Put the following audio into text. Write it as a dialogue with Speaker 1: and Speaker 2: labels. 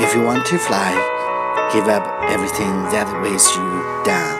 Speaker 1: If you want to fly, give up everything that weighs you down.